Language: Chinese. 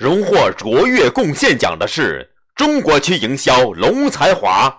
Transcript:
荣获卓越贡献奖的是中国区营销龙才华。